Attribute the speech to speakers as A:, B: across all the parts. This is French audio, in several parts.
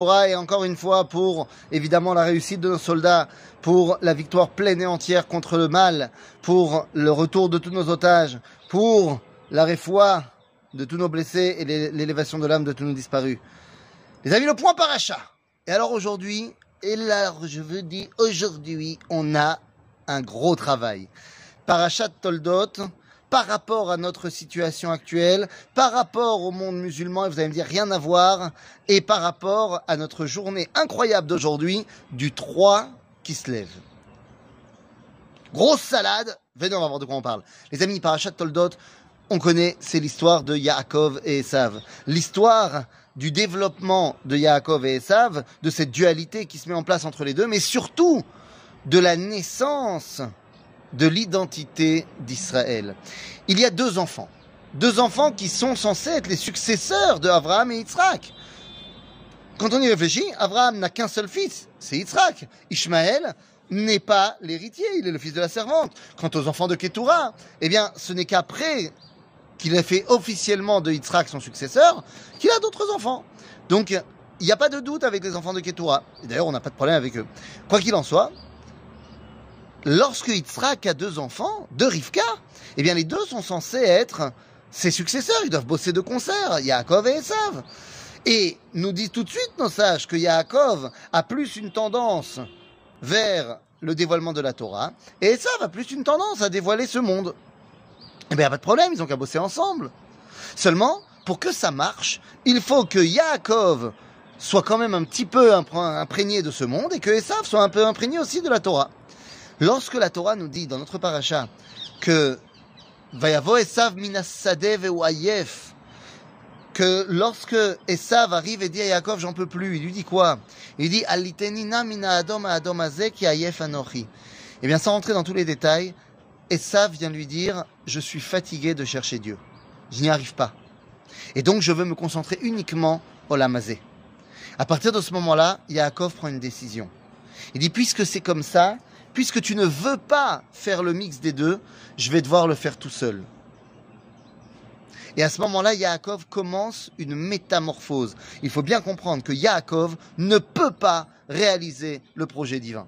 A: et encore une fois pour évidemment la réussite de nos soldats, pour la victoire pleine et entière contre le mal, pour le retour de tous nos otages, pour la réfoie de tous nos blessés et l'élévation de l'âme de tous nos disparus. Les amis, le point paracha. Et alors aujourd'hui, et là je veux dire aujourd'hui, on a un gros travail. Parachat Toldot, par rapport à notre situation actuelle, par rapport au monde musulman, et vous allez me dire rien à voir, et par rapport à notre journée incroyable d'aujourd'hui, du 3 qui se lève. Grosse salade, venez, on va voir de quoi on parle. Les amis, Parachat Toldot, on connaît, c'est l'histoire de Yaakov et Esav. L'histoire du développement de Yaakov et Esav, de cette dualité qui se met en place entre les deux, mais surtout de la naissance de l'identité d'Israël. Il y a deux enfants. Deux enfants qui sont censés être les successeurs de Abraham et Yitzhak. Quand on y réfléchit, Abraham n'a qu'un seul fils, c'est Yitzhak. Ishmaël n'est pas l'héritier, il est le fils de la servante. Quant aux enfants de Ketura, eh bien, ce n'est qu'après qu'il ait fait officiellement de Yitzhak son successeur qu'il a d'autres enfants. Donc, il n'y a pas de doute avec les enfants de Ketura. D'ailleurs, on n'a pas de problème avec eux. Quoi qu'il en soit, lorsque Yitzhak a deux enfants, de Rivka, eh bien les deux sont censés être ses successeurs, ils doivent bosser de concert, Yaakov et Esav. Et nous dit tout de suite nos sages que Yaakov a plus une tendance vers le dévoilement de la Torah, et Esav a plus une tendance à dévoiler ce monde. Eh bien, pas de problème, ils ont qu'à bosser ensemble. Seulement, pour que ça marche, il faut que Yaakov soit quand même un petit peu imprégné de ce monde et que Esav soit un peu imprégné aussi de la Torah. Lorsque la Torah nous dit dans notre paracha que Vayavo Esav ou ayef, que lorsque Esav arrive et dit à Yaakov j'en peux plus, il lui dit quoi? Il dit Alitenina mina adom adom ki ayef anochi. Eh bien sans rentrer dans tous les détails, Esav vient lui dire je suis fatigué de chercher Dieu. Je n'y arrive pas. Et donc je veux me concentrer uniquement au lamazé. À partir de ce moment-là, Yaakov prend une décision. Il dit puisque c'est comme ça, puisque tu ne veux pas faire le mix des deux, je vais devoir le faire tout seul. Et à ce moment-là, Yaakov commence une métamorphose. Il faut bien comprendre que Yaakov ne peut pas réaliser le projet divin.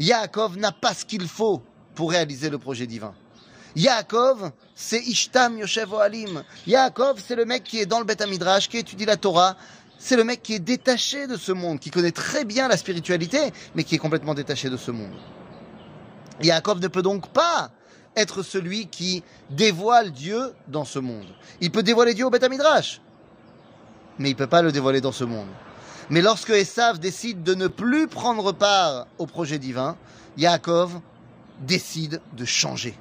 A: Yaakov n'a pas ce qu'il faut pour réaliser le projet divin. Yaakov, c'est Ishtam Yoshev Oalim. Yaakov, c'est le mec qui est dans le Beth Midrash, qui étudie la Torah. C'est le mec qui est détaché de ce monde, qui connaît très bien la spiritualité, mais qui est complètement détaché de ce monde. Yaakov ne peut donc pas être celui qui dévoile Dieu dans ce monde. Il peut dévoiler Dieu au Beth Midrash, mais il ne peut pas le dévoiler dans ce monde. Mais lorsque Esav décide de ne plus prendre part au projet divin, Yaakov décide de changer.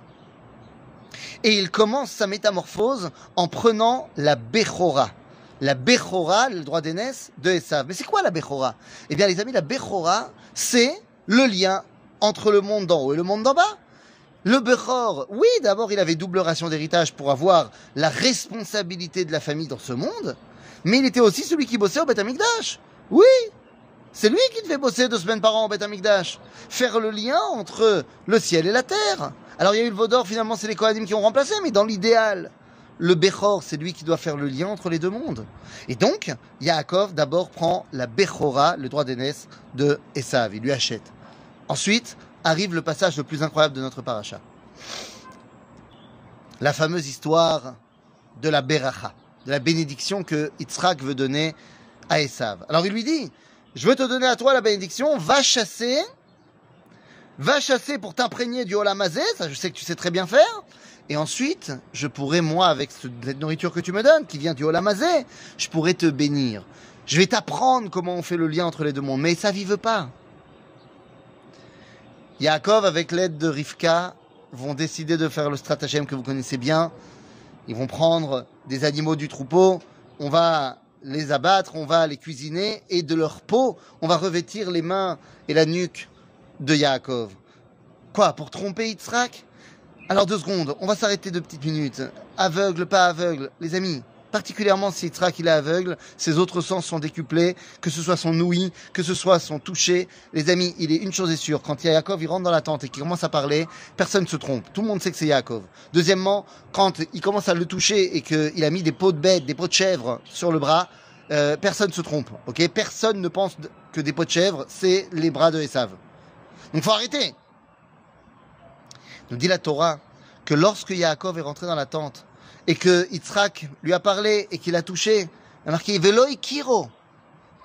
A: Et il commence sa métamorphose en prenant la Bechora. La Bechora, le droit d'aînesse de Esav. Mais c'est quoi la Bechora? Eh bien les amis, la Bechora, c'est le lien entre le monde d'en haut et le monde d'en bas. Le Bechor, oui, d'abord il avait double ration d'héritage pour avoir la responsabilité de la famille dans ce monde, mais il était aussi celui qui bossait au Beth Amikdash. Oui, c'est lui qui devait bosser deux semaines par an au Beth Amikdash. Faire le lien entre le ciel et la terre. Alors il y a eu le Vaudor, finalement c'est les Kohanim qui ont remplacé, mais dans l'idéal, le Bechor, c'est lui qui doit faire le lien entre les deux mondes. Et donc, Yaakov d'abord prend la Bechora, le droit d'aînesse de Esav, il lui achète. Ensuite arrive le passage le plus incroyable de notre paracha. La fameuse histoire de la Beracha, de la bénédiction que Yitzhak veut donner à Esav. Alors il lui dit, je veux te donner à toi la bénédiction, va chasser, va chasser pour t'imprégner du holamazé, ça je sais que tu sais très bien faire, et ensuite, je pourrai, moi, avec cette nourriture que tu me donnes, qui vient du holamazé, je pourrai te bénir. Je vais t'apprendre comment on fait le lien entre les deux mondes, mais ça vive pas. Yaakov, avec l'aide de Rivka, vont décider de faire le stratagème que vous connaissez bien. Ils vont prendre des animaux du troupeau, on va les abattre, on va les cuisiner, et de leur peau, on va revêtir les mains et la nuque de Yaakov. Quoi, pour tromper Yitzhak? Alors deux secondes, on va s'arrêter deux petites minutes. Aveugle, pas aveugle, les amis, particulièrement si qu'il est aveugle, ses autres sens sont décuplés, que ce soit son ouïe, que ce soit son toucher. Les amis, il est une chose est sûre, quand Yaakov il rentre dans la tente et qu'il commence à parler, personne ne se trompe. Tout le monde sait que c'est Yaakov. Deuxièmement, quand il commence à le toucher et qu'il a mis des peaux de bête, des peaux de chèvre sur le bras, euh, personne se trompe, ok? Personne ne pense que des pots de chèvre, c'est les bras de Esav. Donc faut arrêter. Nous dit la Torah que lorsque Yaakov est rentré dans la tente et que Yitzhak lui a parlé et qu'il a touché, il a marqué Veloi Kiro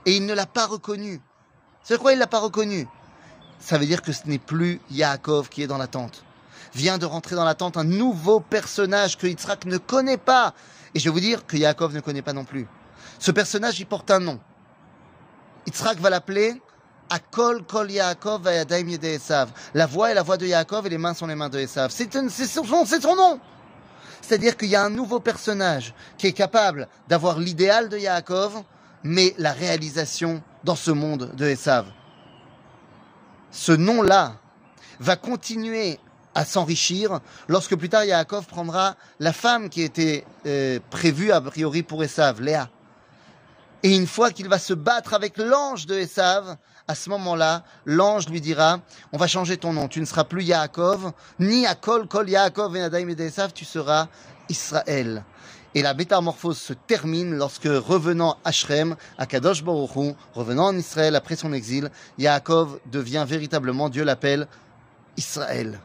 A: et il ne l'a pas reconnu. C'est quoi il l'a pas reconnu Ça veut dire que ce n'est plus Yaakov qui est dans la tente. Vient de rentrer dans la tente un nouveau personnage que Yitzhak ne connaît pas. Et je vais vous dire que Yaakov ne connaît pas non plus. Ce personnage, il porte un nom. Yitzhak va l'appeler Akol Kol Yaakov Vayadaim Yede Esav. La voix est la voix de Yaakov et les mains sont les mains de Esav. C'est son, son nom. C'est-à-dire qu'il y a un nouveau personnage qui est capable d'avoir l'idéal de Yaakov, mais la réalisation dans ce monde de Esav. Ce nom-là va continuer à s'enrichir lorsque plus tard Yaakov prendra la femme qui était euh, prévue a priori pour Esav, Léa. Et une fois qu'il va se battre avec l'ange de Esav, à ce moment-là, l'ange lui dira, on va changer ton nom, tu ne seras plus Yaakov, ni Akol, Kol Yaakov et Nadaim et tu seras Israël. Et la métamorphose se termine lorsque, revenant à Shrem, à Kadosh Baruch revenant en Israël après son exil, Yaakov devient véritablement, Dieu l'appelle, Israël.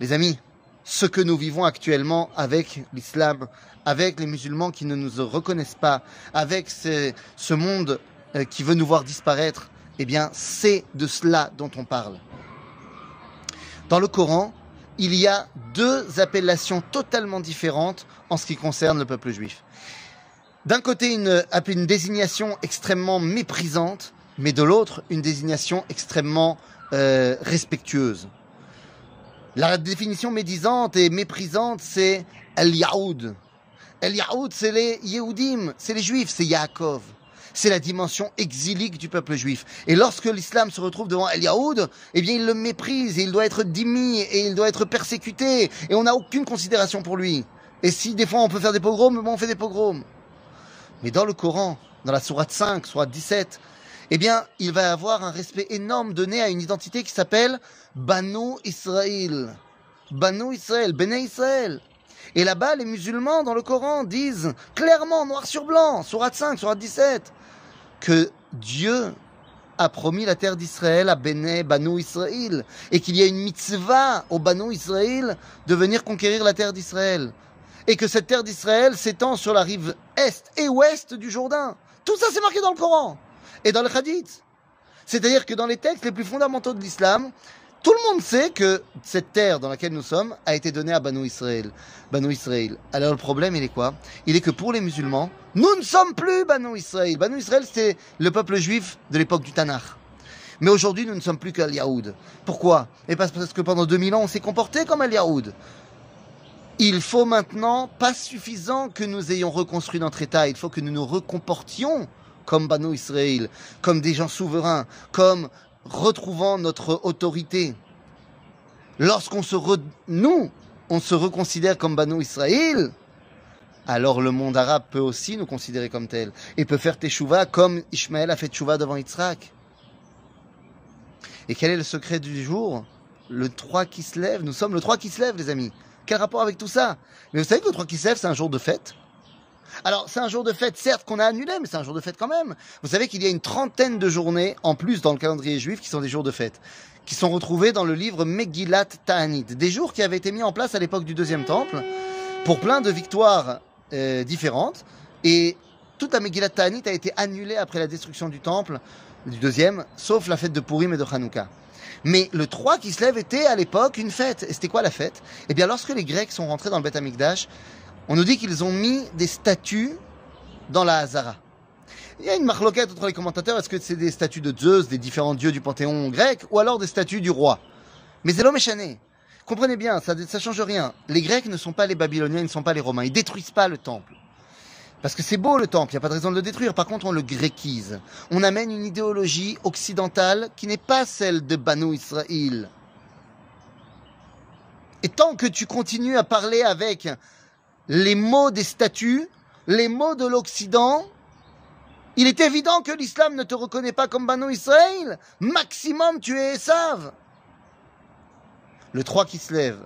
A: Les amis, ce que nous vivons actuellement avec l'islam, avec les musulmans qui ne nous reconnaissent pas, avec ce, monde euh, qui veut nous voir disparaître, eh bien, c'est de cela dont on parle. Dans le Coran, il y a deux appellations totalement différentes en ce qui concerne le peuple juif. D'un côté, une, désignation extrêmement méprisante, mais de l'autre, une désignation extrêmement euh, respectueuse. La définition médisante et méprisante, c'est El Yaoud. El Yaoud, c'est les Yehudim, c'est les Juifs, c'est Yaakov. C'est la dimension exilique du peuple juif. Et lorsque l'islam se retrouve devant El Yaoud, eh bien, il le méprise, et il doit être dimi, et il doit être persécuté, et on n'a aucune considération pour lui. Et si des fois on peut faire des pogroms, bon, on fait des pogroms. Mais dans le Coran, dans la sourate 5, sourate 17, eh bien, il va avoir un respect énorme donné à une identité qui s'appelle Banu Israël. Banu Israël, Bene Israël. Et là-bas, les musulmans dans le Coran disent clairement, noir sur blanc, Sourate 5, Sourate 17, que Dieu a promis la terre d'Israël à Bene, Banu Israël, et qu'il y a une mitzvah au Banu Israël de venir conquérir la terre d'Israël. Et que cette terre d'Israël s'étend sur la rive est et ouest du Jourdain. Tout ça, c'est marqué dans le Coran et dans le Hadith. C'est-à-dire que dans les textes les plus fondamentaux de l'islam, tout le monde sait que cette terre dans laquelle nous sommes a été donnée à Banu Israël. Banu Israël. Alors le problème, il est quoi? Il est que pour les musulmans, nous ne sommes plus Banu Israël. Banu Israël, c'est le peuple juif de l'époque du Tanakh. Mais aujourd'hui, nous ne sommes plus qu'Al Yahoud. Pourquoi? Et parce que pendant 2000 ans, on s'est comporté comme Al Yahoud. Il faut maintenant, pas suffisant que nous ayons reconstruit notre État, il faut que nous nous recomportions comme Banu Israël, comme des gens souverains, comme retrouvant notre autorité. Lorsqu'on se nous, on se reconsidère comme Banu Israël, alors le monde arabe peut aussi nous considérer comme tel et peut faire teshuva comme Ishmaël a fait teshuva devant Yitzhak. Et quel est le secret du jour? Le 3 qui se lève. Nous sommes le 3 qui se lève, les amis. Quel rapport avec tout ça? Mais vous savez que le 3 qui se lève, c'est un jour de fête alors, c'est un jour de fête, certes, qu'on a annulé, mais c'est un jour de fête quand même. Vous savez qu'il y a une trentaine de journées, en plus, dans le calendrier juif, qui sont des jours de fête, qui sont retrouvés dans le livre Megillat Ta'anit. Des jours qui avaient été mis en place à l'époque du deuxième temple, pour plein de victoires euh, différentes. Et toute la Megillat Ta'anit a été annulée après la destruction du temple, du deuxième, sauf la fête de Purim et de Hanouka. Mais le 3 qui se lève était à l'époque une fête. Et c'était quoi la fête? Eh bien, lorsque les Grecs sont rentrés dans le Beth Amikdash, on nous dit qu'ils ont mis des statues dans la Hazara. Il y a une marloquette entre les commentateurs, est-ce que c'est des statues de Zeus, des différents dieux du panthéon grec, ou alors des statues du roi? Mais c'est l'homme échané. Comprenez bien, ça ne change rien. Les Grecs ne sont pas les Babyloniens, ils ne sont pas les Romains. Ils détruisent pas le temple. Parce que c'est beau le temple, il n'y a pas de raison de le détruire. Par contre, on le gréquise. On amène une idéologie occidentale qui n'est pas celle de Banu Israël. Et tant que tu continues à parler avec les mots des statues, les mots de l'Occident, il est évident que l'islam ne te reconnaît pas comme Banu Israël. Maximum, tu es Esav. Le 3 qui se lève,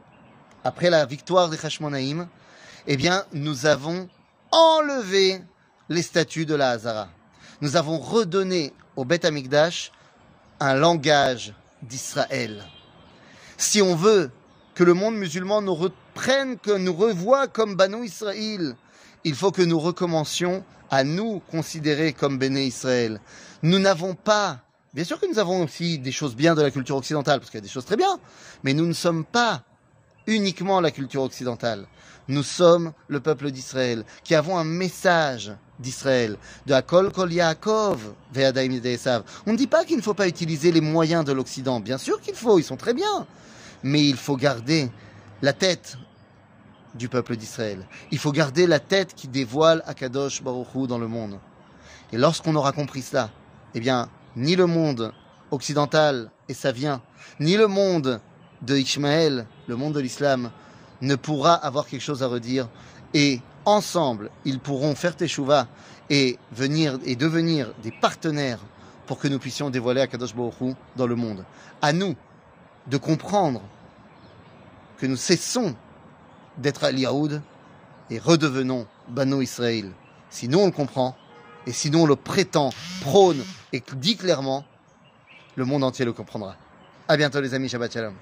A: après la victoire des Hashmonaïm, eh bien, nous avons enlevé les statues de la Hazara. Nous avons redonné au Beth Amikdash un langage d'Israël. Si on veut que le monde musulman nous reprenne, que nous revoie comme Banu Israël, il faut que nous recommencions à nous considérer comme Béné Israël. Nous n'avons pas, bien sûr que nous avons aussi des choses bien de la culture occidentale, parce qu'il y a des choses très bien, mais nous ne sommes pas uniquement la culture occidentale. Nous sommes le peuple d'Israël, qui avons un message d'Israël, de Akol Kol Yaakov, Esav. On ne dit pas qu'il ne faut pas utiliser les moyens de l'Occident. Bien sûr qu'il faut, ils sont très bien. Mais il faut garder la tête du peuple d'Israël. Il faut garder la tête qui dévoile Akadosh Baruch Hu dans le monde. Et lorsqu'on aura compris cela, eh bien, ni le monde occidental et ça vient, ni le monde de Ishmaël, le monde de l'islam, ne pourra avoir quelque chose à redire. Et ensemble, ils pourront faire teshuva et venir et devenir des partenaires pour que nous puissions dévoiler Akadosh Baruch Hu dans le monde. À nous de comprendre que nous cessons d'être al Yahoud et redevenons Bano Israël. Si nous on le comprend, et sinon on le prétend, prône et dit clairement, le monde entier le comprendra. À bientôt les amis, Shabbat Shalom.